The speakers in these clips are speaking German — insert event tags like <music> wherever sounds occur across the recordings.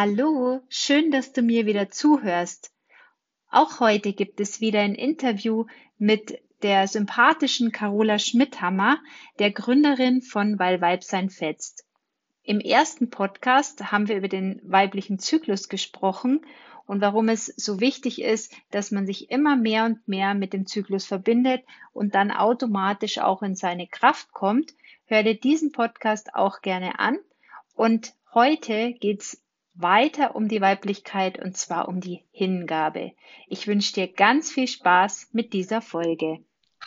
Hallo, schön, dass du mir wieder zuhörst. Auch heute gibt es wieder ein Interview mit der sympathischen Carola Schmidhammer, der Gründerin von Weil Weibsein fetzt. Im ersten Podcast haben wir über den weiblichen Zyklus gesprochen und warum es so wichtig ist, dass man sich immer mehr und mehr mit dem Zyklus verbindet und dann automatisch auch in seine Kraft kommt. Hör dir diesen Podcast auch gerne an. Und heute geht's weiter um die Weiblichkeit und zwar um die Hingabe. Ich wünsche dir ganz viel Spaß mit dieser Folge.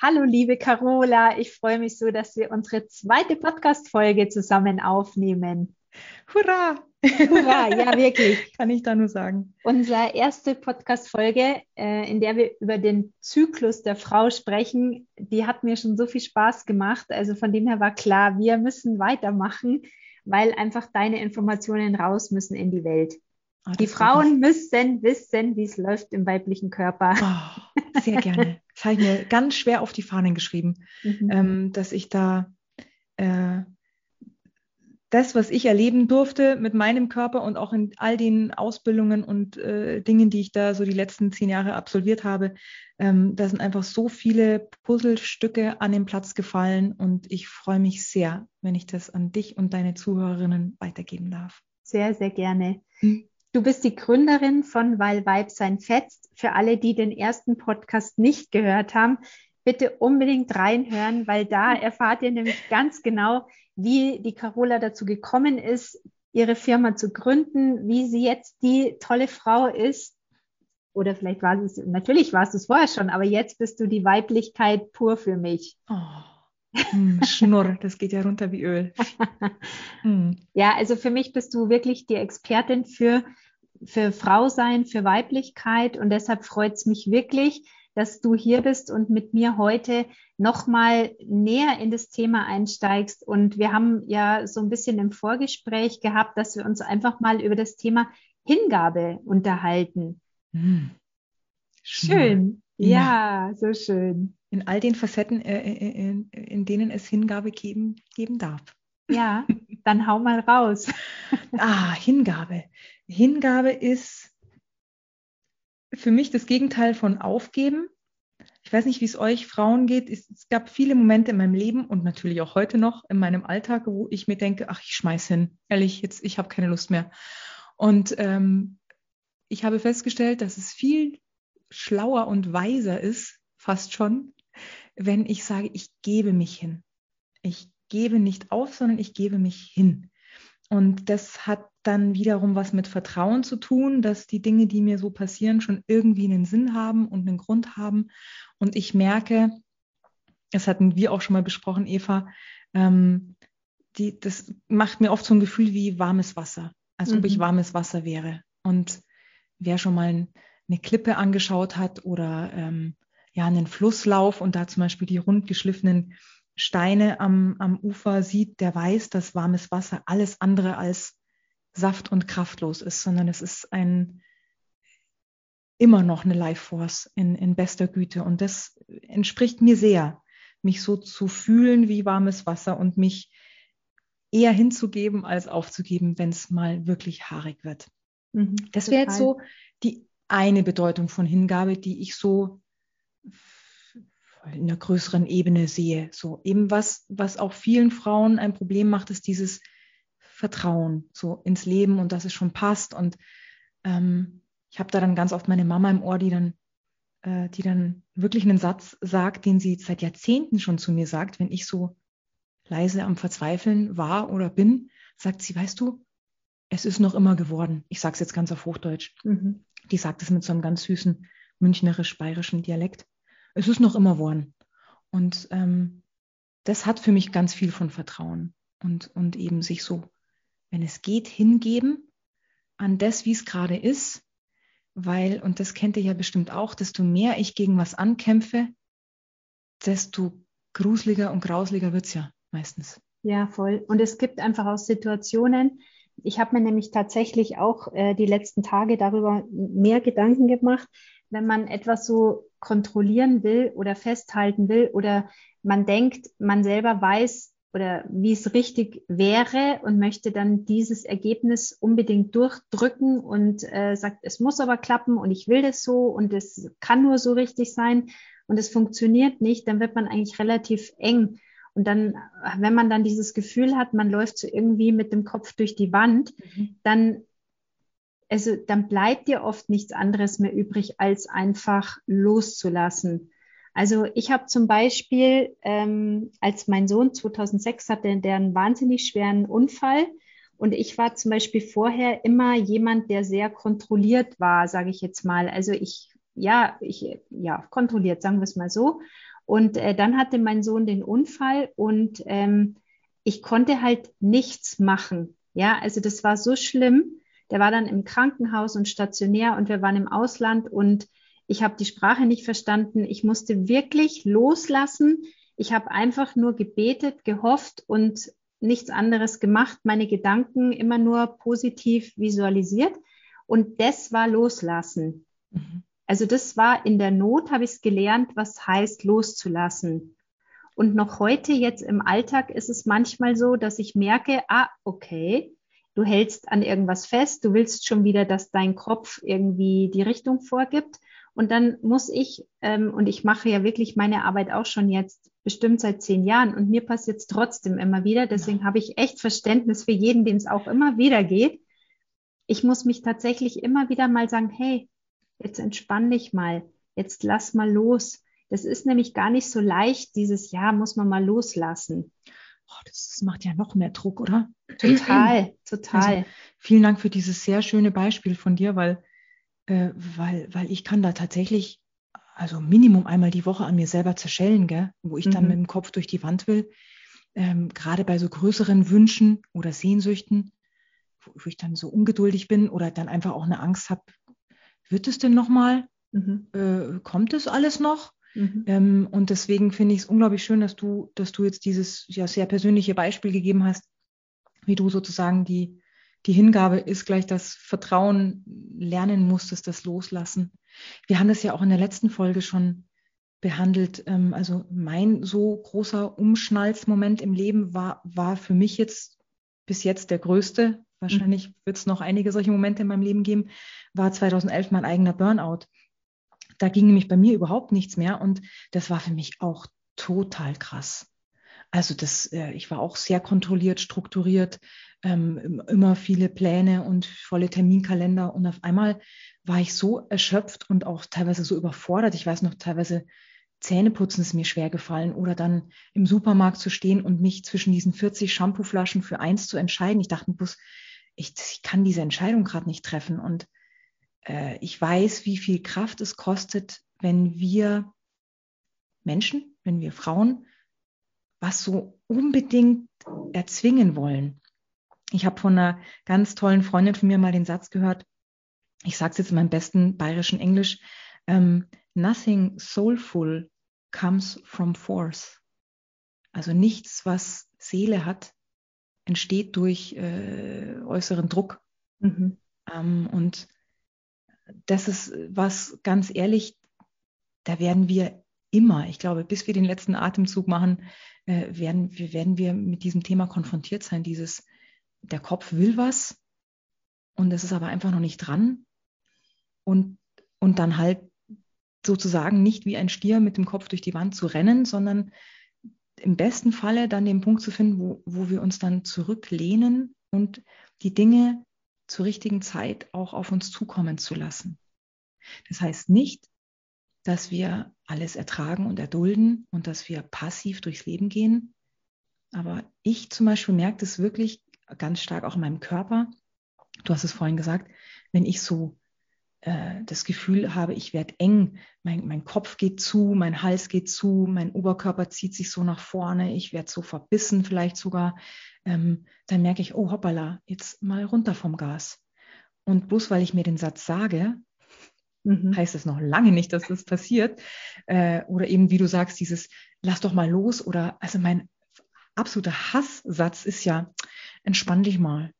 Hallo, liebe Carola, ich freue mich so, dass wir unsere zweite Podcast-Folge zusammen aufnehmen. Hurra! Hurra, ja, <laughs> wirklich. Kann ich da nur sagen. Unsere erste Podcast-Folge, äh, in der wir über den Zyklus der Frau sprechen, die hat mir schon so viel Spaß gemacht. Also von dem her war klar, wir müssen weitermachen weil einfach deine Informationen raus müssen in die Welt. Oh, die Frauen müssen wissen, wie es läuft im weiblichen Körper. Oh, sehr gerne. Das habe ich mir ganz schwer auf die Fahnen geschrieben, <laughs> mhm. ähm, dass ich da äh, das, was ich erleben durfte mit meinem Körper und auch in all den Ausbildungen und äh, Dingen, die ich da so die letzten zehn Jahre absolviert habe, ähm, da sind einfach so viele Puzzlestücke an den Platz gefallen und ich freue mich sehr, wenn ich das an dich und deine Zuhörerinnen weitergeben darf. Sehr, sehr gerne. Hm. Du bist die Gründerin von Weil Weib sein fetzt. Für alle, die den ersten Podcast nicht gehört haben, bitte unbedingt reinhören, weil da erfahrt ihr nämlich ganz genau, wie die Carola dazu gekommen ist, ihre Firma zu gründen, wie sie jetzt die tolle Frau ist. Oder vielleicht war es, natürlich warst du es vorher schon, aber jetzt bist du die Weiblichkeit pur für mich. Oh. Hm, Schnurr, das geht ja runter wie Öl. <laughs> Hm. Ja, also für mich bist du wirklich die Expertin für, für Frau sein, für Weiblichkeit und deshalb freut es mich wirklich, dass du hier bist und mit mir heute nochmal näher in das Thema einsteigst. Und wir haben ja so ein bisschen im Vorgespräch gehabt, dass wir uns einfach mal über das Thema Hingabe unterhalten. Hm. Schön. Ja, ja, so schön. In all den Facetten, äh, äh, äh, in, in, denen es Hingabe geben, geben darf. Ja, dann hau mal raus. <laughs> ah, Hingabe. Hingabe ist für mich das Gegenteil von aufgeben. Ich weiß nicht, wie es euch Frauen geht. Es, gab viele Momente in meinem Leben und natürlich auch heute noch in meinem Alltag, wo ich mir denke, ach, ich schmeiß hin. Ehrlich, jetzt, ich habe keine Lust mehr. Und ähm, ich habe festgestellt, dass es viel schlauer und weiser ist, fast schon, wenn ich sage, ich gebe mich hin. Ich gebe nicht auf, sondern ich gebe mich hin. Und das hat dann wiederum was mit Vertrauen zu tun, dass die Dinge, die mir so passieren, schon irgendwie einen Sinn haben und einen Grund haben. Und ich merke, das hatten wir auch schon mal besprochen, Eva, ähm, die, das macht mir oft so ein Gefühl wie warmes Wasser, als mhm. ob ich mhm. warmes Wasser wäre. Und wer schon mal eine Klippe angeschaut hat oder ähm, ja einen Flusslauf und da zum Beispiel die rund geschliffenen Steine am, am Ufer sieht, der weiß, dass warmes Wasser alles andere als saft- und kraftlos ist, sondern es ist ein immer noch eine Life Force in, in bester Güte. Und das entspricht mir sehr, mich so zu fühlen wie warmes Wasser und mich eher hinzugeben als aufzugeben, wenn es mal wirklich haarig wird. Mhm, das wäre jetzt so die eine Bedeutung von Hingabe, die ich so in einer größeren Ebene sehe. So eben was, was auch vielen Frauen ein Problem macht, ist dieses Vertrauen so ins Leben und dass es schon passt. Und ähm, ich habe da dann ganz oft meine Mama im Ohr, die dann, äh, die dann wirklich einen Satz sagt, den sie seit Jahrzehnten schon zu mir sagt, wenn ich so leise am Verzweifeln war oder bin, sagt sie, weißt du, es ist noch immer geworden. Ich sage es jetzt ganz auf Hochdeutsch. Mhm. Die sagt es mit so einem ganz süßen münchnerisch-bayerischen Dialekt es ist noch immer worden. Und ähm, das hat für mich ganz viel von Vertrauen und, und eben sich so, wenn es geht, hingeben an das, wie es gerade ist, weil, und das kennt ihr ja bestimmt auch, desto mehr ich gegen was ankämpfe, desto gruseliger und grausliger wird es ja meistens. Ja, voll. Und es gibt einfach auch Situationen, ich habe mir nämlich tatsächlich auch äh, die letzten Tage darüber mehr Gedanken gemacht, wenn man etwas so kontrollieren will oder festhalten will oder man denkt, man selber weiß oder wie es richtig wäre und möchte dann dieses Ergebnis unbedingt durchdrücken und äh, sagt, es muss aber klappen und ich will das so und es kann nur so richtig sein und es funktioniert nicht, dann wird man eigentlich relativ eng. Und dann, wenn man dann dieses Gefühl hat, man läuft so irgendwie mit dem Kopf durch die Wand, mhm. dann, also dann bleibt dir oft nichts anderes mehr übrig, als einfach loszulassen. Also ich habe zum Beispiel, ähm, als mein Sohn 2006 hatte, der einen wahnsinnig schweren Unfall. Und ich war zum Beispiel vorher immer jemand, der sehr kontrolliert war, sage ich jetzt mal. Also ich, ja, ich, ja, kontrolliert, sagen wir es mal so. Und äh, dann hatte mein Sohn den Unfall und ähm, ich konnte halt nichts machen. Ja, also das war so schlimm. Der war dann im Krankenhaus und stationär und wir waren im Ausland und ich habe die Sprache nicht verstanden. Ich musste wirklich loslassen. Ich habe einfach nur gebetet, gehofft und nichts anderes gemacht, meine Gedanken immer nur positiv visualisiert. Und das war Loslassen. Mhm. Also das war in der Not, habe ich es gelernt, was heißt loszulassen. Und noch heute, jetzt im Alltag, ist es manchmal so, dass ich merke, ah, okay, du hältst an irgendwas fest, du willst schon wieder, dass dein Kopf irgendwie die Richtung vorgibt. Und dann muss ich, ähm, und ich mache ja wirklich meine Arbeit auch schon jetzt bestimmt seit zehn Jahren und mir passiert es trotzdem immer wieder. Deswegen ja. habe ich echt Verständnis für jeden, dem es auch immer wieder geht. Ich muss mich tatsächlich immer wieder mal sagen, hey, jetzt entspann dich mal, jetzt lass mal los. Das ist nämlich gar nicht so leicht, dieses Jahr muss man mal loslassen. Oh, das macht ja noch mehr Druck, oder? Total, <clears throat> total. Also, vielen Dank für dieses sehr schöne Beispiel von dir, weil äh, weil, weil ich kann da tatsächlich, also Minimum einmal die Woche an mir selber zerschellen, gell? wo ich dann mhm. mit dem Kopf durch die Wand will. Ähm, Gerade bei so größeren Wünschen oder Sehnsüchten, wo, wo, ich dann so ungeduldig bin oder dann einfach auch eine Angst habe, wird es denn nochmal? Mhm. Äh, kommt es alles noch? Mhm. Ähm, und deswegen finde ich es unglaublich schön, dass du, dass du jetzt dieses ja sehr persönliche Beispiel gegeben hast, wie du sozusagen die, die Hingabe ist gleich das Vertrauen lernen musstest, das Loslassen. Wir haben das ja auch in der letzten Folge schon behandelt. Ähm, also mein so großer Umschnalzmoment im Leben war, war für mich jetzt bis jetzt der größte. Wahrscheinlich mhm. wird es noch einige solche Momente in meinem Leben geben, war 2011 mein eigener Burnout. Da ging nämlich bei mir überhaupt nichts mehr und das war für mich auch total krass. Also das, äh, ich war auch sehr kontrolliert, strukturiert, ähm, immer viele Pläne und volle Terminkalender. Und auf einmal war ich so erschöpft und auch teilweise so überfordert. Ich weiß noch, teilweise Zähneputzen ist mir schwer gefallen oder dann im Supermarkt zu stehen und mich zwischen diesen 40 Shampooflaschen für eins zu entscheiden. Ich dachte, bloß, ich, kann diese Entscheidung gerade nicht treffen. Und äh, ich weiß, wie viel Kraft es kostet, wenn wir Menschen, wenn wir Frauen was so unbedingt erzwingen wollen. Ich habe von einer ganz tollen Freundin von mir mal den Satz gehört, ich sage es jetzt in meinem besten bayerischen Englisch, um, ähm, nothing soulful comes from force. Also nichts, was Seele hat, entsteht durch äh, äußeren Druck. Mhm. Ähm, und das ist was, ganz ehrlich, da werden wir immer, ich glaube, bis wir den letzten Atemzug machen, äh, werden, wir, werden wir mit diesem Thema konfrontiert sein, dieses der Kopf will was und es ist aber einfach noch nicht dran. Und, und dann halt sozusagen nicht wie ein Stier mit dem Kopf durch die Wand zu rennen, sondern im besten Falle dann den Punkt zu finden, wo, wo wir uns dann zurücklehnen und die Dinge zur richtigen Zeit auch auf uns zukommen zu lassen. Das heißt nicht, dass wir alles ertragen und erdulden und dass wir passiv durchs Leben gehen. Aber ich zum Beispiel merke das wirklich ganz stark auch in meinem Körper. Du hast es vorhin gesagt, wenn ich so äh, das Gefühl habe, ich werde eng, mein, mein Kopf geht zu, mein Hals geht zu, mein Oberkörper zieht sich so nach vorne, ich werde so verbissen vielleicht sogar, ähm, dann merke ich, oh hoppala, jetzt mal runter vom Gas. Und bloß weil ich mir den Satz sage, mhm. heißt es noch lange nicht, dass das passiert. Äh, oder eben, wie du sagst, dieses lass doch mal los oder also mein absoluter Hasssatz ist ja, entspann dich mal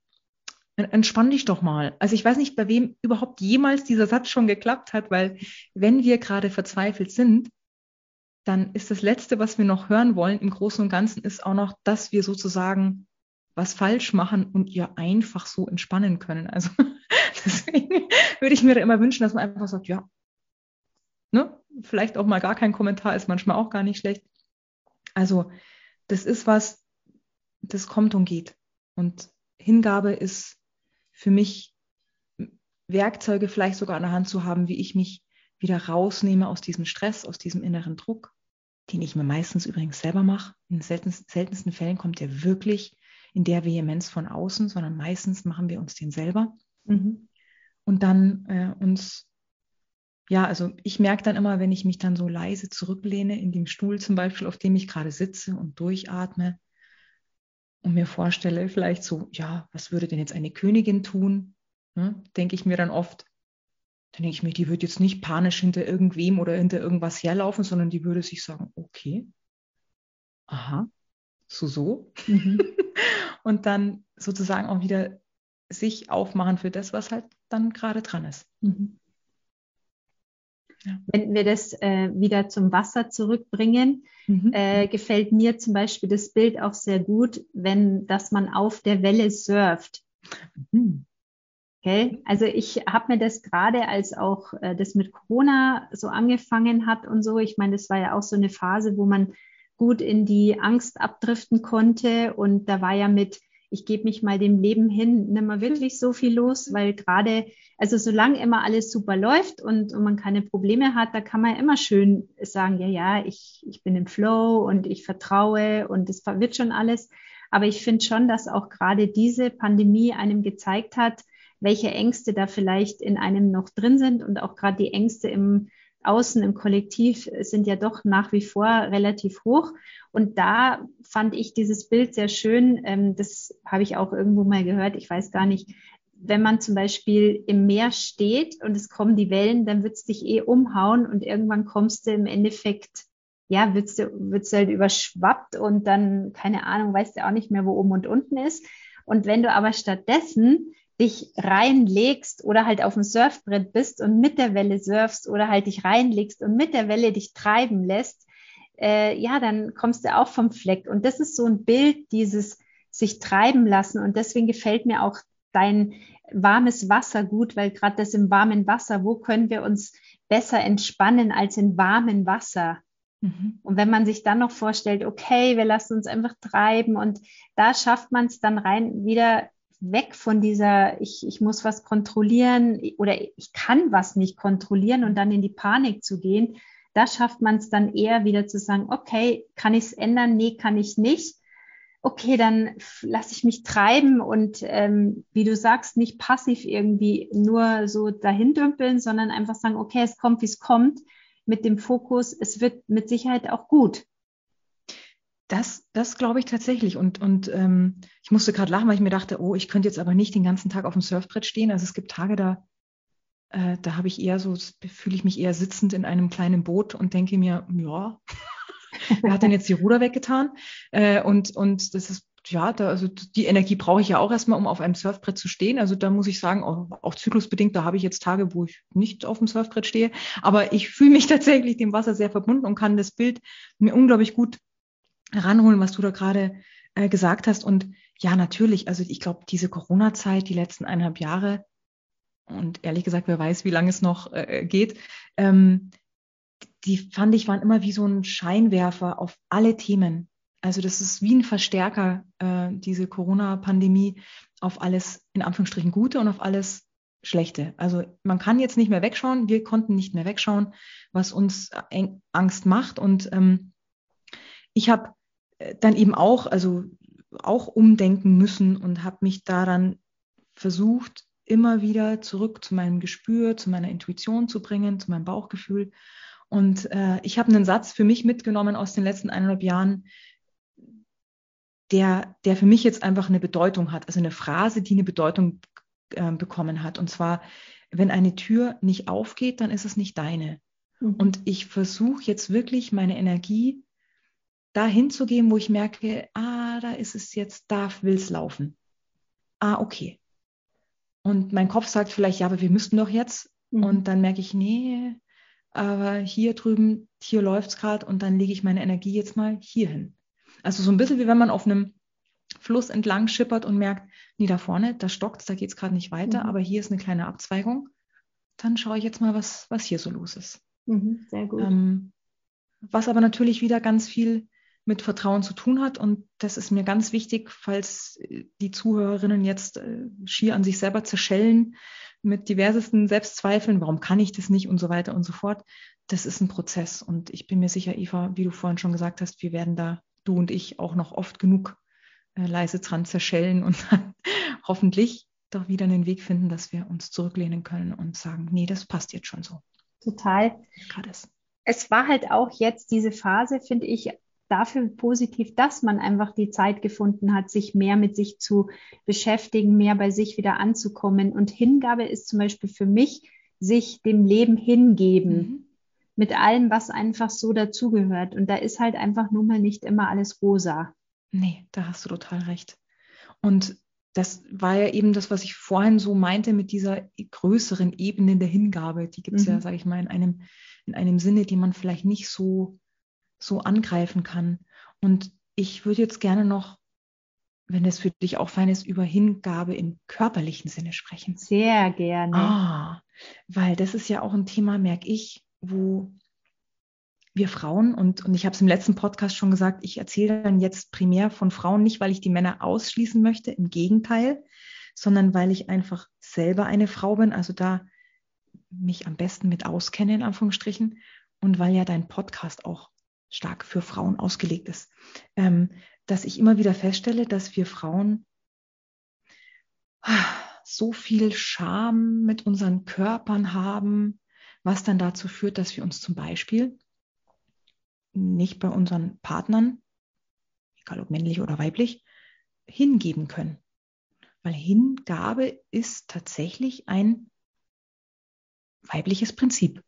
entspann dich doch mal. Also ich weiß nicht, bei wem überhaupt jemals dieser Satz schon geklappt hat, weil wenn wir gerade verzweifelt sind, dann ist das Letzte, was wir noch hören wollen im Großen und Ganzen, ist auch noch, dass wir sozusagen was falsch machen und ihr einfach so entspannen können. Also <laughs> deswegen würde ich mir da immer wünschen, dass man einfach sagt, ja, ne, vielleicht auch mal gar kein Kommentar ist manchmal auch gar nicht schlecht. Also das ist was, das kommt und geht. Und Hingabe ist für mich Werkzeuge vielleicht sogar an der Hand zu haben, wie ich mich wieder rausnehme aus diesem Stress, aus diesem inneren Druck, den ich mir meistens übrigens selber mache. In den seltensten, seltensten Fällen kommt der wirklich in der Vehemenz von außen, sondern meistens machen wir uns den selber. Mhm. Und dann äh, uns, ja, also ich merke dann immer, wenn ich mich dann so leise zurücklehne in dem Stuhl zum Beispiel, auf dem ich gerade sitze und durchatme, und mir vorstelle, vielleicht so, ja, was würde denn jetzt eine Königin tun? Ne, denke ich mir dann oft. Dann denke ich mir, die wird jetzt nicht panisch hinter irgendwem oder hinter irgendwas herlaufen, sondern die würde sich sagen, okay, aha, so so. Mhm. <laughs> und dann sozusagen auch wieder sich aufmachen für das, was halt dann gerade dran ist. Mhm. Ja. Wenn wir das äh, wieder zum Wasser zurückbringen, mhm. äh, gefällt mir zum Beispiel das Bild auch sehr gut, wenn, dass man auf der Welle surft. Mhm. Okay? Also ich habe mir das gerade, als auch äh, das mit Corona so angefangen hat und so, ich meine, das war ja auch so eine Phase, wo man gut in die Angst abdriften konnte und da war ja mit ich gebe mich mal dem Leben hin, nimm mal wirklich so viel los, weil gerade, also solange immer alles super läuft und, und man keine Probleme hat, da kann man immer schön sagen, ja, ja, ich, ich bin im Flow und ich vertraue und es wird schon alles. Aber ich finde schon, dass auch gerade diese Pandemie einem gezeigt hat, welche Ängste da vielleicht in einem noch drin sind und auch gerade die Ängste im Außen im Kollektiv sind ja doch nach wie vor relativ hoch. Und da fand ich dieses Bild sehr schön. Ähm, das habe ich auch irgendwo mal gehört. Ich weiß gar nicht. Wenn man zum Beispiel im Meer steht und es kommen die Wellen, dann wird es dich eh umhauen und irgendwann kommst du im Endeffekt, ja, wirst du, wirst du halt überschwappt und dann, keine Ahnung, weißt du auch nicht mehr, wo oben und unten ist. Und wenn du aber stattdessen dich reinlegst oder halt auf dem Surfbrett bist und mit der Welle surfst oder halt dich reinlegst und mit der Welle dich treiben lässt, äh, ja, dann kommst du auch vom Fleck. Und das ist so ein Bild, dieses sich treiben lassen. Und deswegen gefällt mir auch dein warmes Wasser gut, weil gerade das im warmen Wasser, wo können wir uns besser entspannen als in warmem Wasser? Mhm. Und wenn man sich dann noch vorstellt, okay, wir lassen uns einfach treiben und da schafft man es dann rein wieder weg von dieser, ich, ich muss was kontrollieren oder ich kann was nicht kontrollieren und dann in die Panik zu gehen, da schafft man es dann eher wieder zu sagen, okay, kann ich es ändern? Nee, kann ich nicht. Okay, dann lasse ich mich treiben und ähm, wie du sagst, nicht passiv irgendwie nur so dahin dümpeln, sondern einfach sagen, okay, es kommt, wie es kommt, mit dem Fokus, es wird mit Sicherheit auch gut. Das, das glaube ich tatsächlich. Und, und ähm, ich musste gerade lachen, weil ich mir dachte, oh, ich könnte jetzt aber nicht den ganzen Tag auf dem Surfbrett stehen. Also es gibt Tage, da, äh, da habe ich eher so, fühle ich mich eher sitzend in einem kleinen Boot und denke mir, ja, <laughs> wer hat denn jetzt die Ruder weggetan? Äh, und, und das ist, ja, da, also die Energie brauche ich ja auch erstmal, um auf einem Surfbrett zu stehen. Also da muss ich sagen, auch, auch zyklusbedingt, da habe ich jetzt Tage, wo ich nicht auf dem Surfbrett stehe. Aber ich fühle mich <laughs> tatsächlich dem Wasser sehr verbunden und kann das Bild mir unglaublich gut ranholen, was du da gerade äh, gesagt hast. Und ja, natürlich, also ich glaube, diese Corona-Zeit, die letzten eineinhalb Jahre, und ehrlich gesagt, wer weiß, wie lange es noch äh, geht, ähm, die fand ich waren immer wie so ein Scheinwerfer auf alle Themen. Also das ist wie ein Verstärker, äh, diese Corona-Pandemie, auf alles in Anführungsstrichen Gute und auf alles Schlechte. Also man kann jetzt nicht mehr wegschauen, wir konnten nicht mehr wegschauen, was uns Angst macht. Und ähm, ich habe dann eben auch, also auch umdenken müssen und habe mich daran versucht, immer wieder zurück zu meinem Gespür, zu meiner Intuition zu bringen, zu meinem Bauchgefühl. Und äh, ich habe einen Satz für mich mitgenommen aus den letzten eineinhalb Jahren, der, der für mich jetzt einfach eine Bedeutung hat, also eine Phrase, die eine Bedeutung äh, bekommen hat. Und zwar, wenn eine Tür nicht aufgeht, dann ist es nicht deine. Mhm. Und ich versuche jetzt wirklich meine Energie dahin zu geben, wo ich merke, ah, da ist es jetzt, da will es laufen. Ah, okay. Und mein Kopf sagt vielleicht, ja, aber wir müssten doch jetzt. Mhm. Und dann merke ich, nee, aber hier drüben, hier läuft es gerade und dann lege ich meine Energie jetzt mal hier hin. Also so ein bisschen wie wenn man auf einem Fluss entlang schippert und merkt, nee, da vorne, da stockt da geht es gerade nicht weiter, mhm. aber hier ist eine kleine Abzweigung. Dann schaue ich jetzt mal, was, was hier so los ist. Mhm, sehr gut. Ähm, was aber natürlich wieder ganz viel mit Vertrauen zu tun hat. Und das ist mir ganz wichtig, falls die Zuhörerinnen jetzt äh, schier an sich selber zerschellen mit diversesten Selbstzweifeln, warum kann ich das nicht und so weiter und so fort. Das ist ein Prozess. Und ich bin mir sicher, Eva, wie du vorhin schon gesagt hast, wir werden da, du und ich, auch noch oft genug äh, leise dran zerschellen und dann <laughs> hoffentlich doch wieder einen Weg finden, dass wir uns zurücklehnen können und sagen, nee, das passt jetzt schon so. Total. Gerade es war halt auch jetzt diese Phase, finde ich, dafür positiv, dass man einfach die Zeit gefunden hat, sich mehr mit sich zu beschäftigen, mehr bei sich wieder anzukommen. Und Hingabe ist zum Beispiel für mich, sich dem Leben hingeben. Mhm. Mit allem, was einfach so dazugehört. Und da ist halt einfach nun mal nicht immer alles rosa. Nee, da hast du total recht. Und das war ja eben das, was ich vorhin so meinte mit dieser größeren Ebene der Hingabe. Die gibt es mhm. ja, sage ich mal, in einem, in einem Sinne, die man vielleicht nicht so so angreifen kann. Und ich würde jetzt gerne noch, wenn es für dich auch fein ist, über Hingabe im körperlichen Sinne sprechen. Sehr gerne. Ah, weil das ist ja auch ein Thema, merke ich, wo wir Frauen, und, und ich habe es im letzten Podcast schon gesagt, ich erzähle dann jetzt primär von Frauen, nicht weil ich die Männer ausschließen möchte, im Gegenteil, sondern weil ich einfach selber eine Frau bin, also da mich am besten mit auskenne, in Anführungsstrichen, und weil ja dein Podcast auch stark für Frauen ausgelegt ist, ähm, dass ich immer wieder feststelle, dass wir Frauen so viel Scham mit unseren Körpern haben, was dann dazu führt, dass wir uns zum Beispiel nicht bei unseren Partnern, egal ob männlich oder weiblich, hingeben können. Weil Hingabe ist tatsächlich ein weibliches Prinzip.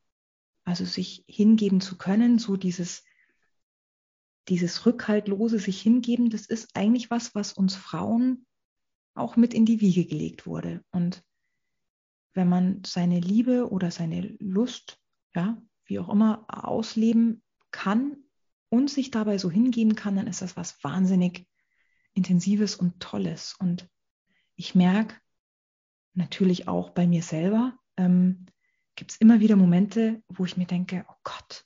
Also sich hingeben zu können, so dieses dieses rückhaltlose sich hingeben, das ist eigentlich was, was uns Frauen auch mit in die Wiege gelegt wurde. Und wenn man seine Liebe oder seine Lust, ja, wie auch immer, ausleben kann und sich dabei so hingeben kann, dann ist das was wahnsinnig Intensives und Tolles. Und ich merke natürlich auch bei mir selber, ähm, gibt es immer wieder Momente, wo ich mir denke, oh Gott,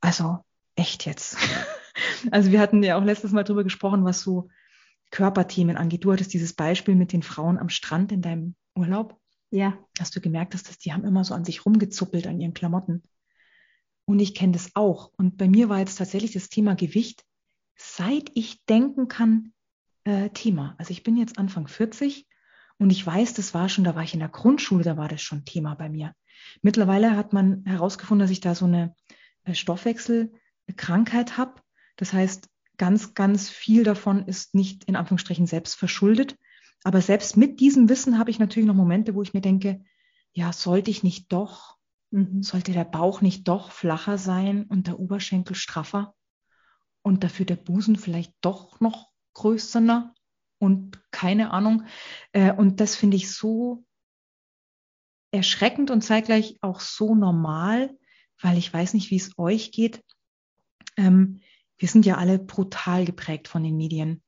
also echt jetzt. <laughs> also wir hatten ja auch letztes Mal drüber gesprochen, was so Körperthemen angeht. Du hattest dieses Beispiel mit den Frauen am Strand in deinem Urlaub. Ja. Hast du gemerkt, dass das, die haben immer so an sich rumgezuppelt an ihren Klamotten. Und ich kenne das auch. Und bei mir war jetzt tatsächlich das Thema Gewicht, seit ich denken kann, äh, Thema. Also ich bin jetzt Anfang 40 und ich weiß, das war schon, da war ich in der Grundschule, da war das schon Thema bei mir. Mittlerweile hat man herausgefunden, dass ich da so eine äh, Krankheit habe. Das heißt, ganz, ganz viel davon ist nicht in Anführungsstrichen selbst verschuldet. Aber selbst mit diesem Wissen habe ich natürlich noch Momente, wo ich mir denke, ja, sollte ich nicht doch, mhm. sollte der Bauch nicht doch flacher sein und der Oberschenkel straffer und dafür der Busen vielleicht doch noch größer und keine Ahnung. Äh, und das finde ich so erschreckend und zeitgleich auch so normal, weil ich weiß nicht, wie es euch geht. Ähm, wir sind ja alle brutal geprägt von den Medien.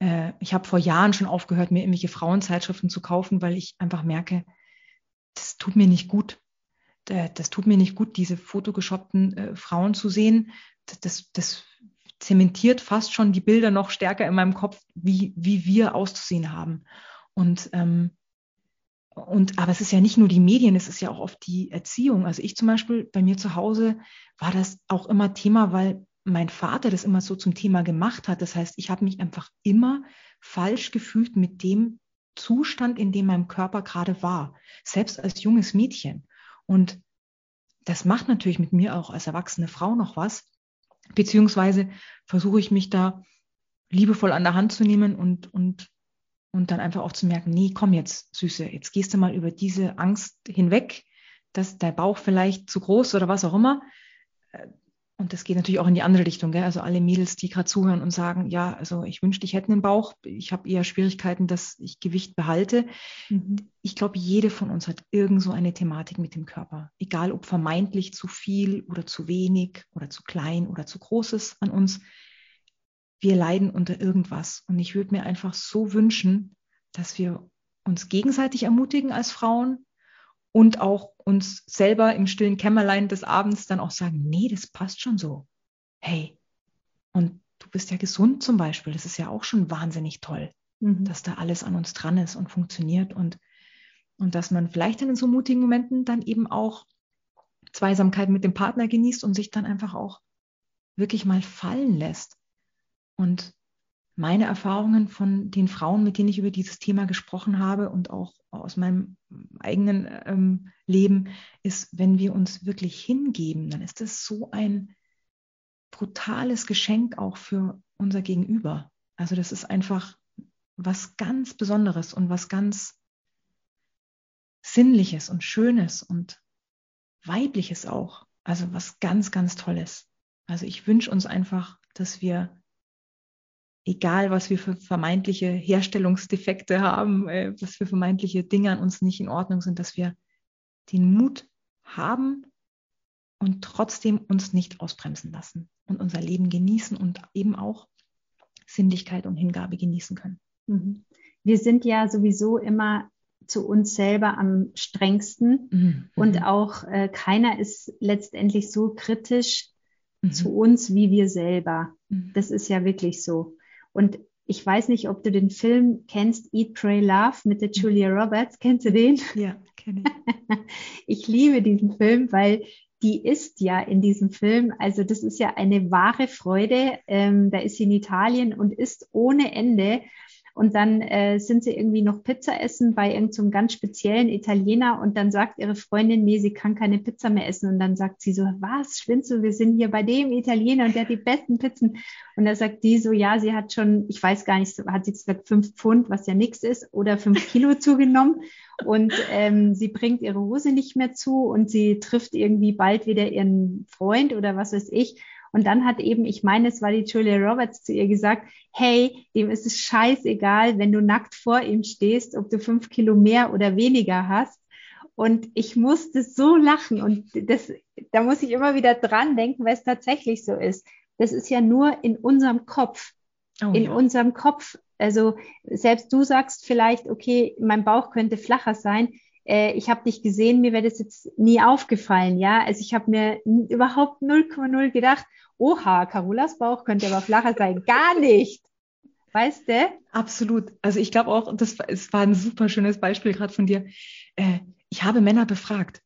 Äh, ich habe vor Jahren schon aufgehört, mir irgendwelche Frauenzeitschriften zu kaufen, weil ich einfach merke, das tut mir nicht gut. Das tut mir nicht gut, diese fotogeshoppten äh, Frauen zu sehen. Das, das, das zementiert fast schon die Bilder noch stärker in meinem Kopf, wie, wie wir auszusehen haben. Und, ähm, und aber es ist ja nicht nur die Medien, es ist ja auch oft die Erziehung. Also ich zum Beispiel bei mir zu Hause war das auch immer Thema, weil mein Vater das immer so zum Thema gemacht hat. Das heißt, ich habe mich einfach immer falsch gefühlt mit dem Zustand, in dem mein Körper gerade war, selbst als junges Mädchen. Und das macht natürlich mit mir auch als erwachsene Frau noch was, beziehungsweise versuche ich mich da liebevoll an der Hand zu nehmen und, und, und dann einfach auch zu merken, nee, komm jetzt, Süße, jetzt gehst du mal über diese Angst hinweg, dass dein Bauch vielleicht zu groß oder was auch immer. Und das geht natürlich auch in die andere Richtung. Gell? Also alle Mädels, die gerade zuhören und sagen, ja, also ich wünschte, ich hätte einen Bauch. Ich habe eher Schwierigkeiten, dass ich Gewicht behalte. Mhm. Ich glaube, jede von uns hat irgend so eine Thematik mit dem Körper. Egal ob vermeintlich zu viel oder zu wenig oder zu klein oder zu großes an uns. Wir leiden unter irgendwas. Und ich würde mir einfach so wünschen, dass wir uns gegenseitig ermutigen als Frauen, und auch uns selber im stillen Kämmerlein des Abends dann auch sagen, nee, das passt schon so. Hey, und du bist ja gesund zum Beispiel. Das ist ja auch schon wahnsinnig toll, mhm. dass da alles an uns dran ist und funktioniert und, und dass man vielleicht dann in so mutigen Momenten dann eben auch Zweisamkeit mit dem Partner genießt und sich dann einfach auch wirklich mal fallen lässt. Und meine Erfahrungen von den Frauen, mit denen ich über dieses Thema gesprochen habe und auch aus meinem eigenen ähm, Leben, ist, wenn wir uns wirklich hingeben, dann ist das so ein brutales Geschenk auch für unser Gegenüber. Also das ist einfach was ganz Besonderes und was ganz Sinnliches und Schönes und Weibliches auch. Also was ganz, ganz Tolles. Also ich wünsche uns einfach, dass wir egal was wir für vermeintliche Herstellungsdefekte haben, äh, was für vermeintliche Dinge an uns nicht in Ordnung sind, dass wir den Mut haben und trotzdem uns nicht ausbremsen lassen und unser Leben genießen und eben auch Sinnlichkeit und Hingabe genießen können. Mhm. Wir sind ja sowieso immer zu uns selber am strengsten mhm. und mhm. auch äh, keiner ist letztendlich so kritisch mhm. zu uns wie wir selber. Mhm. Das ist ja wirklich so. Und ich weiß nicht, ob du den Film kennst, Eat, Pray, Love mit der Julia Roberts. Kennst du den? Ja, kenne ich. <laughs> ich liebe diesen Film, weil die ist ja in diesem Film, also das ist ja eine wahre Freude. Ähm, da ist sie in Italien und ist ohne Ende. Und dann äh, sind sie irgendwie noch Pizza essen bei irgendeinem so ganz speziellen Italiener und dann sagt ihre Freundin, nee, sie kann keine Pizza mehr essen. Und dann sagt sie so, was, spinnst du? Wir sind hier bei dem Italiener und der hat die besten Pizzen. Und da sagt die so, ja, sie hat schon, ich weiß gar nicht, hat sie gesagt fünf Pfund, was ja nichts ist, oder fünf Kilo <laughs> zugenommen. Und ähm, sie bringt ihre Hose nicht mehr zu und sie trifft irgendwie bald wieder ihren Freund oder was weiß ich. Und dann hat eben, ich meine, es war die Julia Roberts zu ihr gesagt, hey, dem ist es scheißegal, wenn du nackt vor ihm stehst, ob du fünf Kilo mehr oder weniger hast. Und ich musste so lachen und das, da muss ich immer wieder dran denken, weil es tatsächlich so ist. Das ist ja nur in unserem Kopf. Oh, in ja. unserem Kopf. Also selbst du sagst vielleicht, okay, mein Bauch könnte flacher sein äh, ich habe dich gesehen, mir wäre das jetzt nie aufgefallen, ja. Also ich habe mir überhaupt 0,0 gedacht, oha, Carolas Bauch könnte aber flacher sein. Gar nicht. Weißt du? Absolut. Also ich glaube auch, das es war ein super schönes Beispiel gerade von dir. Äh, ich habe Männer befragt.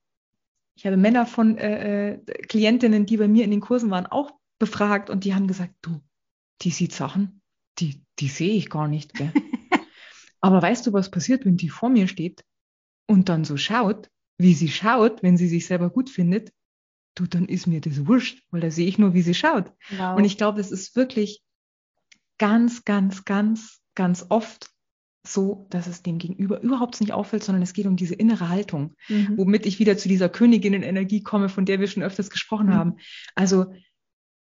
Ich habe Männer von äh, äh, Klientinnen, die bei mir in den Kursen waren, auch befragt und die haben gesagt, du, die sieht Sachen, die, die sehe ich gar nicht. Gell? <laughs> Aber weißt du, was passiert, wenn die vor mir steht? Und dann so schaut, wie sie schaut, wenn sie sich selber gut findet, du, dann ist mir das wurscht, weil da sehe ich nur, wie sie schaut. Genau. Und ich glaube, es ist wirklich ganz, ganz, ganz, ganz oft so, dass es dem Gegenüber überhaupt nicht auffällt, sondern es geht um diese innere Haltung, mhm. womit ich wieder zu dieser Königinnenenergie komme, von der wir schon öfters gesprochen mhm. haben. Also,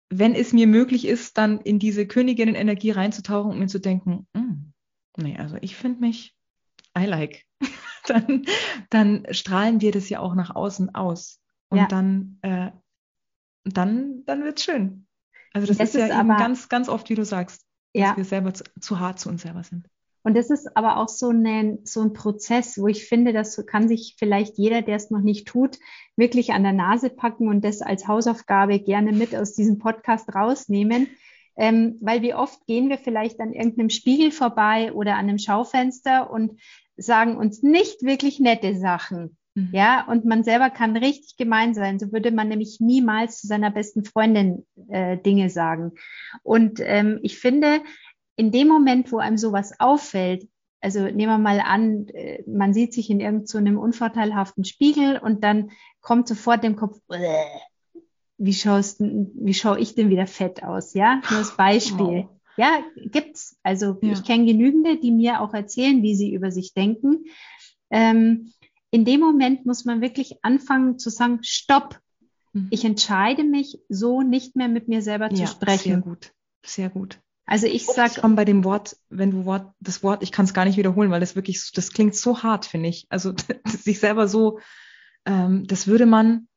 wenn es mir möglich ist, dann in diese Königinnenenergie reinzutauchen und mir zu denken, hm, nee, also ich finde mich, I like. <laughs> <laughs> dann, dann strahlen wir das ja auch nach außen aus. Und ja. dann, äh, dann, dann wird es schön. Also das, das ist, ist ja eben ganz, ganz oft, wie du sagst, ja. dass wir selber zu, zu, hart zu uns selber sind. Und das ist aber auch so ein, so ein Prozess, wo ich finde, das kann sich vielleicht jeder, der es noch nicht tut, wirklich an der Nase packen und das als Hausaufgabe gerne mit aus diesem Podcast rausnehmen. Ähm, weil wie oft gehen wir vielleicht an irgendeinem Spiegel vorbei oder an einem Schaufenster und sagen uns nicht wirklich nette Sachen. Mhm. Ja, und man selber kann richtig gemein sein. So würde man nämlich niemals zu seiner besten Freundin äh, Dinge sagen. Und ähm, ich finde, in dem Moment, wo einem sowas auffällt, also nehmen wir mal an, äh, man sieht sich in irgendeinem so unvorteilhaften Spiegel und dann kommt sofort im Kopf, wie schaust, wie schaue ich denn wieder fett aus? Ja, nur als Beispiel. Oh. Ja, gibt's. Also ja. ich kenne genügende, die mir auch erzählen, wie sie über sich denken. Ähm, in dem Moment muss man wirklich anfangen zu sagen, stopp. Mhm. Ich entscheide mich, so nicht mehr mit mir selber ja, zu sprechen. Sehr gut, sehr gut. Also ich sag bei dem Wort, wenn du Wort, das Wort, ich kann es gar nicht wiederholen, weil das wirklich, das klingt so hart, finde ich. Also <laughs> sich selber so, ähm, das würde man,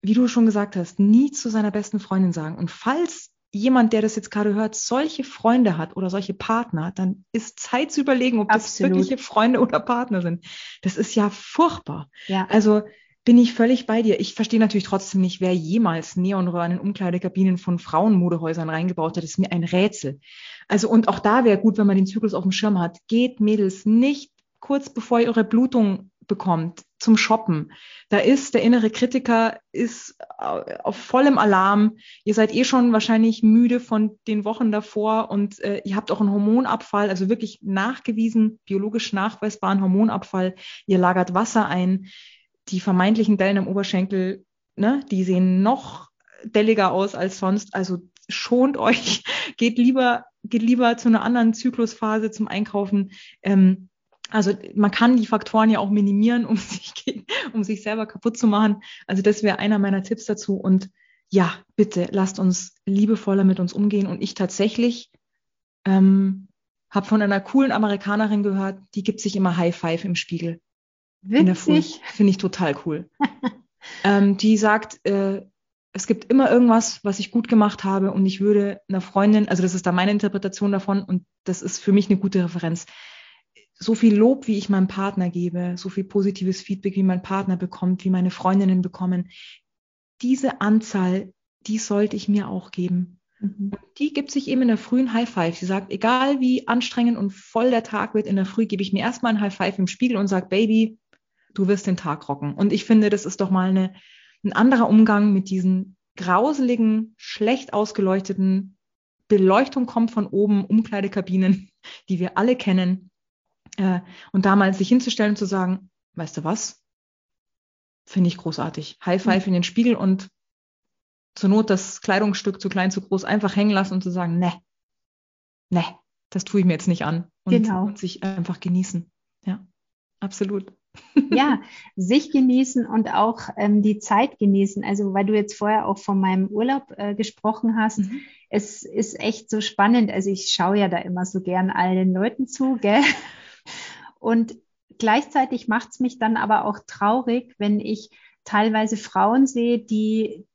wie du schon gesagt hast, nie zu seiner besten Freundin sagen. Und falls jemand, der das jetzt gerade hört, solche Freunde hat oder solche Partner, dann ist Zeit zu überlegen, ob Absolut. das wirkliche Freunde oder Partner sind. Das ist ja furchtbar. Ja. Also bin ich völlig bei dir. Ich verstehe natürlich trotzdem nicht, wer jemals Neonröhren in Umkleidekabinen von Frauenmodehäusern reingebaut hat. Das ist mir ein Rätsel. Also und auch da wäre gut, wenn man den Zyklus auf dem Schirm hat. Geht Mädels nicht kurz bevor ihr eure Blutung bekommt zum Shoppen. Da ist der innere Kritiker ist auf vollem Alarm. Ihr seid eh schon wahrscheinlich müde von den Wochen davor und äh, ihr habt auch einen Hormonabfall, also wirklich nachgewiesen, biologisch nachweisbaren Hormonabfall. Ihr lagert Wasser ein die vermeintlichen Dellen am Oberschenkel, ne, die sehen noch delliger aus als sonst. Also schont euch, <laughs> geht lieber, geht lieber zu einer anderen Zyklusphase zum Einkaufen. Ähm, also man kann die Faktoren ja auch minimieren, um <laughs> sich, um sich selber kaputt zu machen. Also das wäre einer meiner Tipps dazu. Und ja, bitte lasst uns liebevoller mit uns umgehen. Und ich tatsächlich ähm, habe von einer coolen Amerikanerin gehört, die gibt sich immer High Five im Spiegel. Witzig. Finde ich total cool. <laughs> ähm, die sagt, äh, es gibt immer irgendwas, was ich gut gemacht habe und ich würde einer Freundin, also das ist da meine Interpretation davon und das ist für mich eine gute Referenz. So viel Lob, wie ich meinem Partner gebe, so viel positives Feedback, wie mein Partner bekommt, wie meine Freundinnen bekommen, diese Anzahl, die sollte ich mir auch geben. Mhm. Die gibt sich eben in der frühen High Five. Sie sagt, egal wie anstrengend und voll der Tag wird, in der Früh gebe ich mir erstmal ein High Five im Spiegel und sage, Baby, du wirst den Tag rocken. Und ich finde, das ist doch mal eine, ein anderer Umgang mit diesen grauseligen, schlecht ausgeleuchteten, Beleuchtung kommt von oben, Umkleidekabinen, <laughs> die wir alle kennen. Äh, und da mal sich hinzustellen und zu sagen, weißt du was? Finde ich großartig. High Five mhm. in den Spiegel und zur Not das Kleidungsstück zu klein, zu groß einfach hängen lassen und zu sagen, ne, ne, das tue ich mir jetzt nicht an. Und, genau. und sich einfach genießen. Ja, absolut <laughs> ja, sich genießen und auch ähm, die Zeit genießen. Also weil du jetzt vorher auch von meinem Urlaub äh, gesprochen hast, mhm. es ist echt so spannend. Also ich schaue ja da immer so gern allen Leuten zu, gell? Und gleichzeitig macht es mich dann aber auch traurig, wenn ich teilweise Frauen sehe, die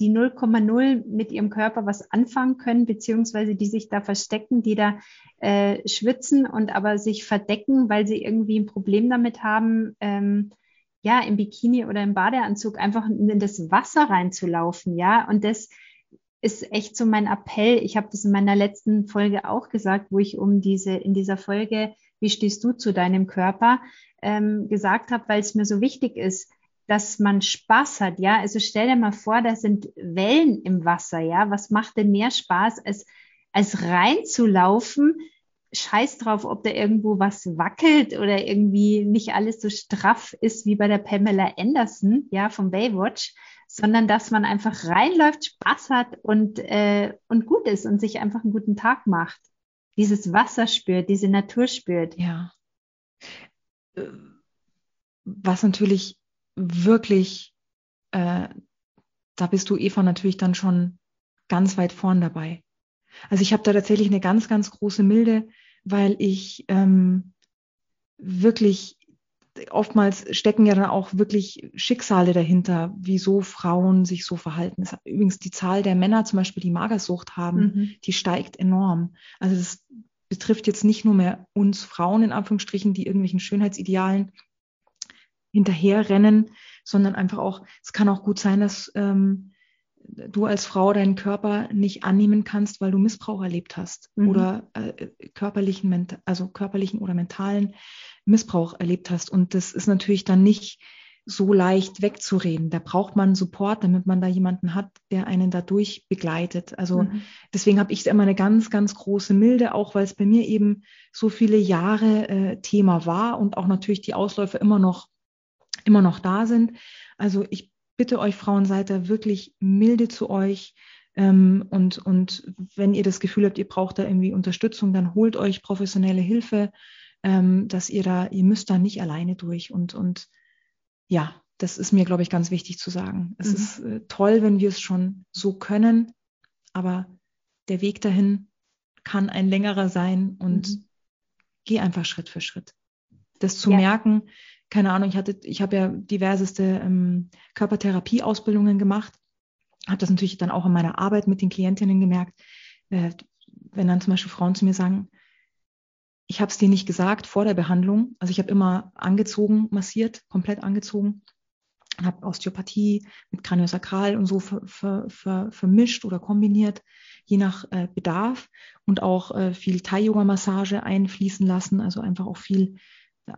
die 0,0 mit ihrem Körper was anfangen können, beziehungsweise die sich da verstecken, die da äh, schwitzen und aber sich verdecken, weil sie irgendwie ein Problem damit haben, ähm, ja, im Bikini oder im Badeanzug einfach in das Wasser reinzulaufen, ja. Und das ist echt so mein Appell. Ich habe das in meiner letzten Folge auch gesagt, wo ich um diese, in dieser Folge, wie stehst du zu deinem Körper, ähm, gesagt habe, weil es mir so wichtig ist, dass man Spaß hat, ja. Also stell dir mal vor, da sind Wellen im Wasser, ja. Was macht denn mehr Spaß, als, als reinzulaufen? Scheiß drauf, ob da irgendwo was wackelt oder irgendwie nicht alles so straff ist wie bei der Pamela Anderson, ja, vom Baywatch, sondern dass man einfach reinläuft, Spaß hat und, äh, und gut ist und sich einfach einen guten Tag macht. Dieses Wasser spürt, diese Natur spürt. Ja. Äh, was natürlich wirklich, äh, da bist du, Eva, natürlich dann schon ganz weit vorn dabei. Also ich habe da tatsächlich eine ganz, ganz große Milde, weil ich ähm, wirklich oftmals stecken ja dann auch wirklich Schicksale dahinter, wieso Frauen sich so verhalten. Übrigens die Zahl der Männer zum Beispiel, die Magersucht haben, mhm. die steigt enorm. Also das betrifft jetzt nicht nur mehr uns Frauen in Anführungsstrichen, die irgendwelchen Schönheitsidealen hinterherrennen, sondern einfach auch, es kann auch gut sein, dass ähm, du als Frau deinen Körper nicht annehmen kannst, weil du Missbrauch erlebt hast mhm. oder äh, körperlichen, also körperlichen oder mentalen Missbrauch erlebt hast. Und das ist natürlich dann nicht so leicht wegzureden. Da braucht man Support, damit man da jemanden hat, der einen dadurch begleitet. Also mhm. deswegen habe ich immer eine ganz, ganz große Milde, auch weil es bei mir eben so viele Jahre äh, Thema war und auch natürlich die Ausläufe immer noch, immer noch da sind. Also ich bitte euch Frauen, seid da wirklich milde zu euch. Ähm, und, und wenn ihr das Gefühl habt, ihr braucht da irgendwie Unterstützung, dann holt euch professionelle Hilfe, ähm, dass ihr da, ihr müsst da nicht alleine durch und, und ja, das ist mir, glaube ich, ganz wichtig zu sagen. Es mhm. ist äh, toll, wenn wir es schon so können, aber der Weg dahin kann ein längerer sein und mhm. geh einfach Schritt für Schritt. Das zu ja. merken, keine Ahnung, ich hatte, ich habe ja diverseste ähm, Körpertherapie-Ausbildungen gemacht, habe das natürlich dann auch in meiner Arbeit mit den Klientinnen gemerkt, äh, wenn dann zum Beispiel Frauen zu mir sagen, ich habe es dir nicht gesagt vor der Behandlung. Also ich habe immer angezogen, massiert, komplett angezogen. Habe Osteopathie mit Kraniosakral und so ver, ver, ver, vermischt oder kombiniert, je nach äh, Bedarf. Und auch äh, viel Thai-Yoga-Massage einfließen lassen. Also einfach auch viel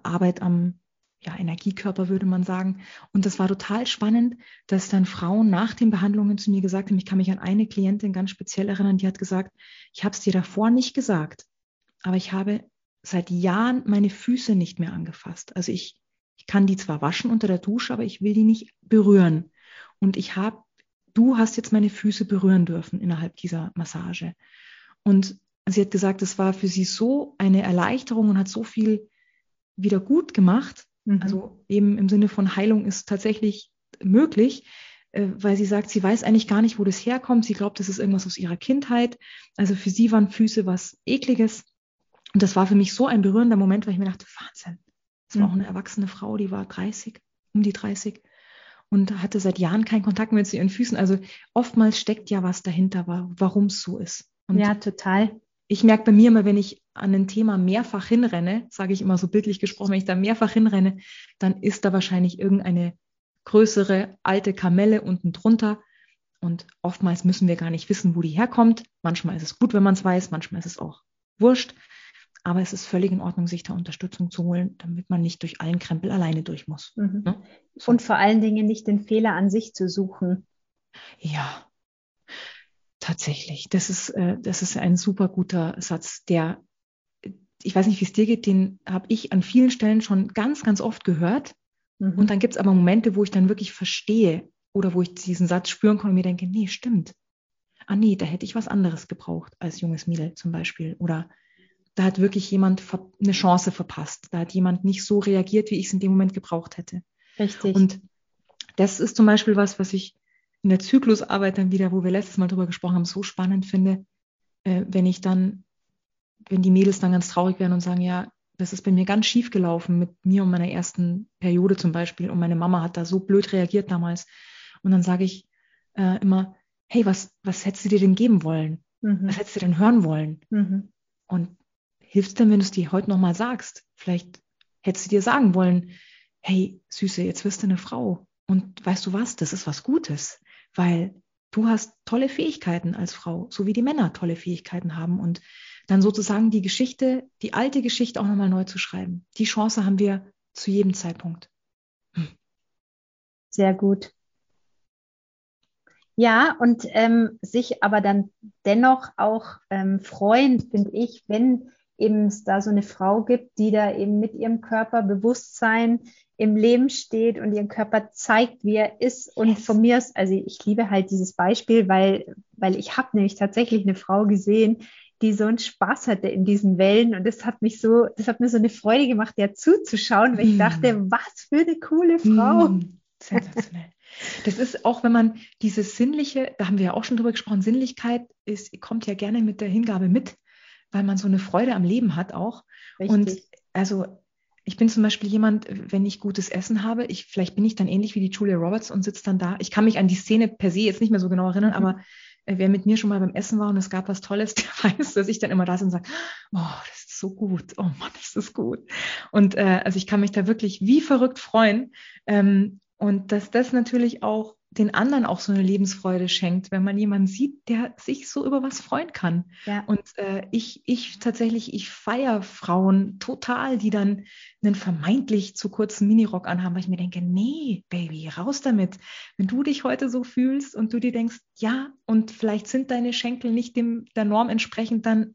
Arbeit am ja, Energiekörper, würde man sagen. Und das war total spannend, dass dann Frauen nach den Behandlungen zu mir gesagt haben, ich kann mich an eine Klientin ganz speziell erinnern, die hat gesagt, ich habe es dir davor nicht gesagt, aber ich habe seit Jahren meine Füße nicht mehr angefasst. Also ich, ich kann die zwar waschen unter der Dusche, aber ich will die nicht berühren. Und ich habe, du hast jetzt meine Füße berühren dürfen innerhalb dieser Massage. Und sie hat gesagt, es war für sie so eine Erleichterung und hat so viel wieder gut gemacht. Mhm. Also eben im Sinne von Heilung ist tatsächlich möglich, äh, weil sie sagt, sie weiß eigentlich gar nicht, wo das herkommt. Sie glaubt, das ist irgendwas aus ihrer Kindheit. Also für sie waren Füße was Ekliges. Und das war für mich so ein berührender Moment, weil ich mir dachte, Wahnsinn. Das war auch mhm. eine erwachsene Frau, die war 30, um die 30 und hatte seit Jahren keinen Kontakt mehr zu ihren Füßen. Also oftmals steckt ja was dahinter, warum es so ist. Und ja, total. Ich merke bei mir immer, wenn ich an ein Thema mehrfach hinrenne, sage ich immer so bildlich gesprochen, wenn ich da mehrfach hinrenne, dann ist da wahrscheinlich irgendeine größere alte Kamelle unten drunter. Und oftmals müssen wir gar nicht wissen, wo die herkommt. Manchmal ist es gut, wenn man es weiß, manchmal ist es auch wurscht. Aber es ist völlig in Ordnung, sich da Unterstützung zu holen, damit man nicht durch allen Krempel alleine durch muss. Mhm. Ne? So. Und vor allen Dingen nicht den Fehler an sich zu suchen. Ja, tatsächlich. Das ist, äh, das ist ein super guter Satz, der, ich weiß nicht, wie es dir geht, den habe ich an vielen Stellen schon ganz, ganz oft gehört. Mhm. Und dann gibt es aber Momente, wo ich dann wirklich verstehe oder wo ich diesen Satz spüren kann und mir denke, nee, stimmt. Ah nee, da hätte ich was anderes gebraucht als junges Mädel zum Beispiel. Oder da hat wirklich jemand eine Chance verpasst. Da hat jemand nicht so reagiert, wie ich es in dem Moment gebraucht hätte. Richtig. Und das ist zum Beispiel was, was ich in der Zyklusarbeit dann wieder, wo wir letztes Mal drüber gesprochen haben, so spannend finde, äh, wenn ich dann, wenn die Mädels dann ganz traurig werden und sagen, ja, das ist bei mir ganz schief gelaufen mit mir und meiner ersten Periode zum Beispiel und meine Mama hat da so blöd reagiert damals. Und dann sage ich äh, immer, hey, was, was hättest du dir denn geben wollen? Mhm. Was hättest du denn hören wollen? Mhm. Und hilft denn, wenn du es dir heute nochmal sagst? Vielleicht hättest du dir sagen wollen, hey, Süße, jetzt wirst du eine Frau. Und weißt du was, das ist was Gutes, weil du hast tolle Fähigkeiten als Frau, so wie die Männer tolle Fähigkeiten haben. Und dann sozusagen die Geschichte, die alte Geschichte auch nochmal neu zu schreiben. Die Chance haben wir zu jedem Zeitpunkt. Hm. Sehr gut. Ja, und ähm, sich aber dann dennoch auch ähm, freuen, finde ich, wenn eben es da so eine Frau gibt, die da eben mit ihrem Körperbewusstsein im Leben steht und ihren Körper zeigt, wie er ist. Und von mir ist, also ich liebe halt dieses Beispiel, weil, weil ich habe nämlich tatsächlich eine Frau gesehen, die so einen Spaß hatte in diesen Wellen. Und das hat mich so, das hat mir so eine Freude gemacht, der zuzuschauen, weil ich dachte, was für eine coole Frau. Mm. Sensationell. Das ist auch, wenn man dieses sinnliche, da haben wir ja auch schon drüber gesprochen, Sinnlichkeit ist, kommt ja gerne mit der Hingabe mit weil man so eine Freude am Leben hat auch. Richtig. Und also ich bin zum Beispiel jemand, wenn ich gutes Essen habe, ich, vielleicht bin ich dann ähnlich wie die Julia Roberts und sitze dann da. Ich kann mich an die Szene per se jetzt nicht mehr so genau erinnern, mhm. aber wer mit mir schon mal beim Essen war und es gab was Tolles, <laughs> der weiß, dass ich dann immer da sitze und sage, oh, das ist so gut, oh Mann, das ist gut. Und äh, also ich kann mich da wirklich wie verrückt freuen. Ähm, und dass das natürlich auch den anderen auch so eine Lebensfreude schenkt, wenn man jemanden sieht, der sich so über was freuen kann. Ja. Und äh, ich, ich tatsächlich, ich feiere Frauen total, die dann einen vermeintlich zu kurzen Minirock anhaben, weil ich mir denke, nee, Baby, raus damit. Wenn du dich heute so fühlst und du dir denkst, ja, und vielleicht sind deine Schenkel nicht dem der Norm entsprechend, dann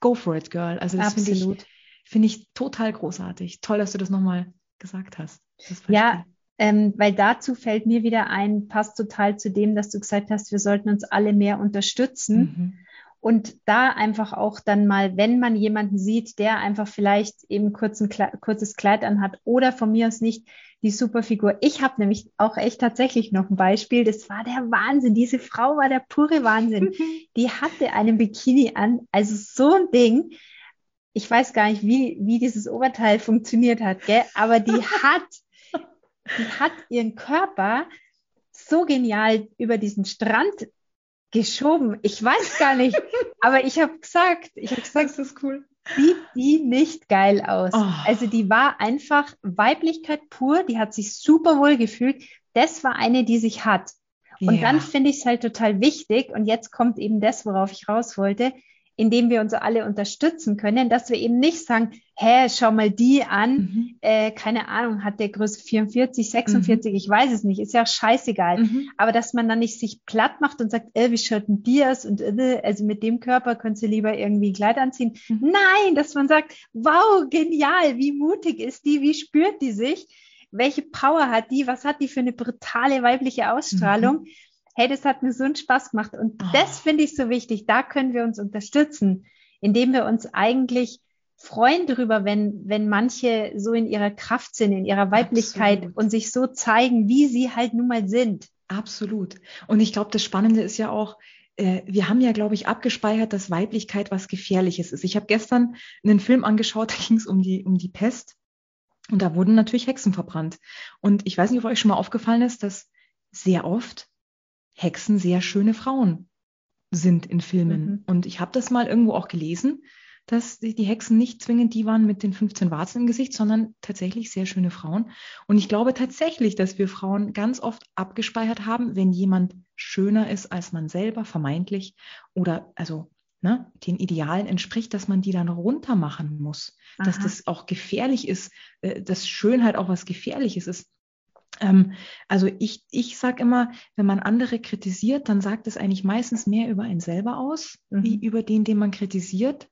go for it, girl. Also das finde ich, find ich total großartig. Toll, dass du das nochmal gesagt hast. Ja, ähm, weil dazu fällt mir wieder ein, passt total zu dem, dass du gesagt hast, wir sollten uns alle mehr unterstützen. Mhm. Und da einfach auch dann mal, wenn man jemanden sieht, der einfach vielleicht eben kurz ein kurzes Kleid anhat oder von mir aus nicht die Superfigur. Ich habe nämlich auch echt tatsächlich noch ein Beispiel. Das war der Wahnsinn. Diese Frau war der pure Wahnsinn. <laughs> Die hatte einen Bikini an, also so ein Ding. Ich weiß gar nicht, wie, wie dieses Oberteil funktioniert hat, gell? aber die <laughs> hat die hat ihren Körper so genial über diesen Strand geschoben. Ich weiß gar nicht, <laughs> aber ich habe gesagt, ich habe gesagt, das ist cool. Sieht die nicht geil aus. Oh. Also die war einfach Weiblichkeit pur, die hat sich super wohl gefühlt. Das war eine, die sich hat. Und ja. dann finde ich es halt total wichtig. Und jetzt kommt eben das, worauf ich raus wollte indem wir uns alle unterstützen können, dass wir eben nicht sagen, hä, schau mal die an, mhm. äh, keine Ahnung, hat der Größe 44, 46, mhm. ich weiß es nicht, ist ja scheißegal. Mhm. Aber dass man dann nicht sich platt macht und sagt, äh, wie schaut denn die aus und äh, also mit dem Körper könntest du lieber irgendwie ein Kleid anziehen. Mhm. Nein, dass man sagt, wow, genial, wie mutig ist die, wie spürt die sich? Welche Power hat die? Was hat die für eine brutale weibliche Ausstrahlung? Mhm hey, das hat mir so einen Spaß gemacht. Und oh. das finde ich so wichtig. Da können wir uns unterstützen, indem wir uns eigentlich freuen darüber, wenn, wenn manche so in ihrer Kraft sind, in ihrer Weiblichkeit Absolut. und sich so zeigen, wie sie halt nun mal sind. Absolut. Und ich glaube, das Spannende ist ja auch, äh, wir haben ja, glaube ich, abgespeichert, dass Weiblichkeit was Gefährliches ist. Ich habe gestern einen Film angeschaut, <laughs> da ging es um die, um die Pest. Und da wurden natürlich Hexen verbrannt. Und ich weiß nicht, ob euch schon mal aufgefallen ist, dass sehr oft Hexen sehr schöne Frauen sind in Filmen. Mhm. Und ich habe das mal irgendwo auch gelesen, dass die Hexen nicht zwingend die waren mit den 15 Warzen im Gesicht, sondern tatsächlich sehr schöne Frauen. Und ich glaube tatsächlich, dass wir Frauen ganz oft abgespeichert haben, wenn jemand schöner ist als man selber, vermeintlich, oder also ne, den Idealen entspricht, dass man die dann runter machen muss. Aha. Dass das auch gefährlich ist, äh, dass Schönheit auch was Gefährliches ist. Ähm, also ich, ich sage immer, wenn man andere kritisiert, dann sagt es eigentlich meistens mehr über einen selber aus, mhm. wie über den, den man kritisiert.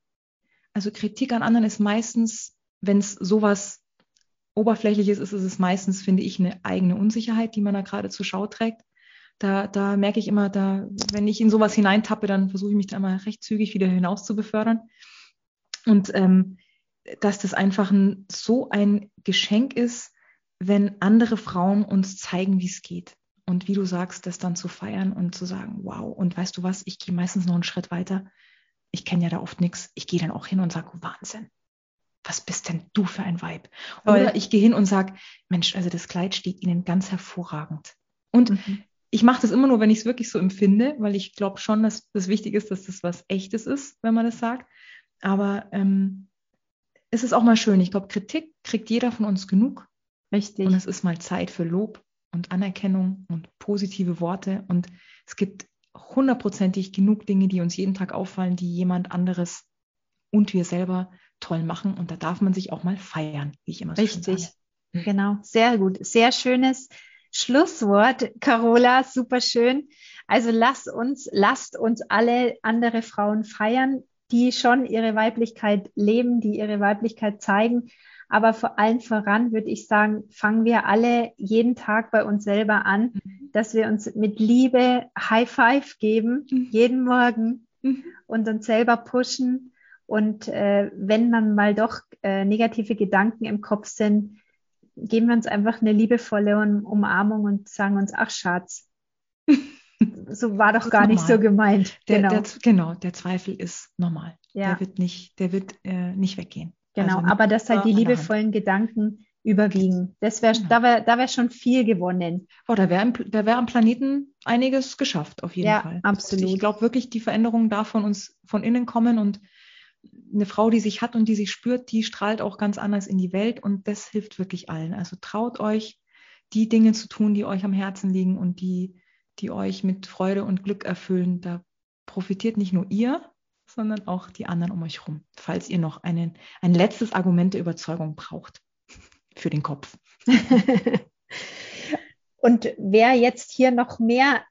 Also Kritik an anderen ist meistens, wenn es sowas Oberflächliches ist, ist es meistens, finde ich, eine eigene Unsicherheit, die man da gerade zur Schau trägt. Da, da merke ich immer, da, wenn ich in sowas hineintappe, dann versuche ich mich da immer recht zügig wieder hinaus zu befördern. Und ähm, dass das einfach ein, so ein Geschenk ist, wenn andere Frauen uns zeigen, wie es geht. Und wie du sagst, das dann zu feiern und zu sagen, wow, und weißt du was, ich gehe meistens noch einen Schritt weiter. Ich kenne ja da oft nichts. Ich gehe dann auch hin und sage, Wahnsinn, was bist denn du für ein Weib? Oder ich gehe hin und sage, Mensch, also das Kleid steht Ihnen ganz hervorragend. Und mhm. ich mache das immer nur, wenn ich es wirklich so empfinde, weil ich glaube schon, dass das wichtig ist, dass das was Echtes ist, wenn man das sagt. Aber ähm, es ist auch mal schön. Ich glaube, Kritik kriegt jeder von uns genug. Richtig. Und es ist mal Zeit für Lob und Anerkennung und positive Worte. Und es gibt hundertprozentig genug Dinge, die uns jeden Tag auffallen, die jemand anderes und wir selber toll machen. Und da darf man sich auch mal feiern, wie ich immer so Richtig. Sage. Mhm. Genau. Sehr gut. Sehr schönes Schlusswort, Carola. Super schön. Also lasst uns, lasst uns alle andere Frauen feiern, die schon ihre Weiblichkeit leben, die ihre Weiblichkeit zeigen aber vor allem voran würde ich sagen, fangen wir alle jeden Tag bei uns selber an, mhm. dass wir uns mit Liebe High Five geben, mhm. jeden Morgen mhm. und uns selber pushen. Und äh, wenn dann mal doch äh, negative Gedanken im Kopf sind, geben wir uns einfach eine liebevolle Umarmung und sagen uns, ach Schatz, <laughs> so war doch gar normal. nicht so gemeint. Genau. Der, genau, der Zweifel ist normal. Ja. Der wird nicht, der wird äh, nicht weggehen. Genau, also aber dass halt die liebevollen Gedanken überwiegen. Das wär, genau. Da wäre da wär schon viel gewonnen. Oh, da wäre da wär am Planeten einiges geschafft, auf jeden ja, Fall. Absolut. Ich glaube wirklich, die Veränderung darf von uns von innen kommen und eine Frau, die sich hat und die sich spürt, die strahlt auch ganz anders in die Welt und das hilft wirklich allen. Also traut euch, die Dinge zu tun, die euch am Herzen liegen und die, die euch mit Freude und Glück erfüllen. Da profitiert nicht nur ihr, sondern auch die anderen um euch herum, falls ihr noch einen, ein letztes Argument der Überzeugung braucht <laughs> für den Kopf. <laughs> und wer jetzt hier noch mehr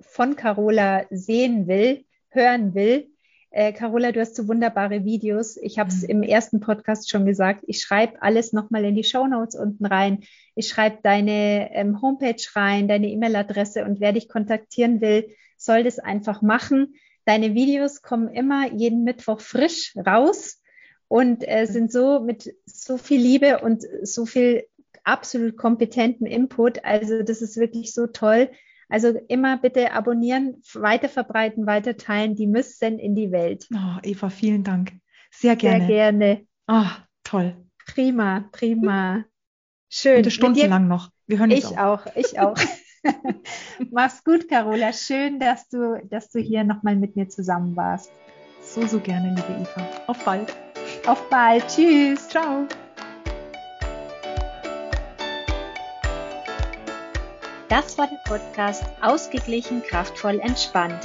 von Carola sehen will, hören will, äh, Carola, du hast so wunderbare Videos. Ich habe es mhm. im ersten Podcast schon gesagt. Ich schreibe alles nochmal in die Show Notes unten rein. Ich schreibe deine ähm, Homepage rein, deine E-Mail-Adresse und wer dich kontaktieren will, soll das einfach machen. Deine Videos kommen immer jeden Mittwoch frisch raus und äh, sind so mit so viel Liebe und so viel absolut kompetenten Input. Also das ist wirklich so toll. Also immer bitte abonnieren, weiterverbreiten, weiterteilen. Die müssen in die Welt. Oh, Eva, vielen Dank. Sehr gerne. Sehr gerne. Oh, toll. Prima, prima. Schön. Bitte stundenlang noch. Wir hören Ich auch, ich auch. <laughs> Mach's gut, Carola. Schön, dass du, dass du hier nochmal mit mir zusammen warst. So, so gerne, liebe Eva. Auf bald. Auf bald. Tschüss. Ciao. Das war der Podcast Ausgeglichen, kraftvoll, entspannt.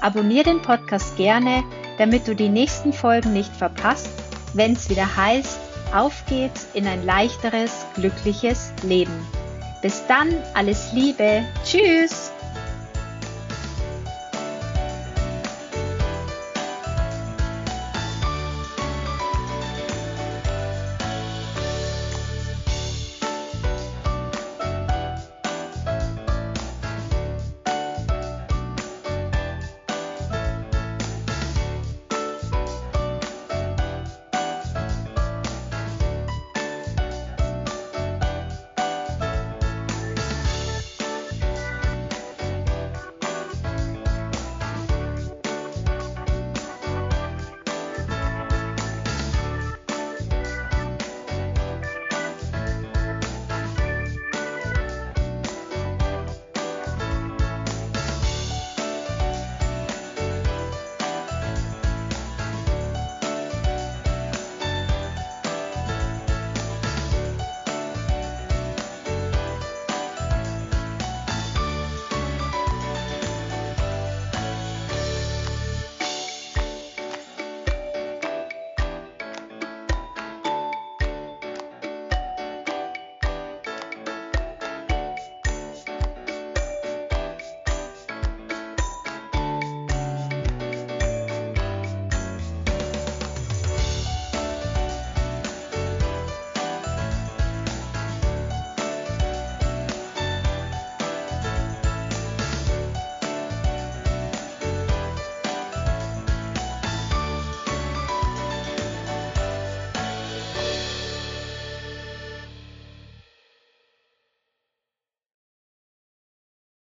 Abonnier den Podcast gerne, damit du die nächsten Folgen nicht verpasst, wenn es wieder heißt, auf geht's in ein leichteres, glückliches Leben. Bis dann, alles Liebe. Tschüss.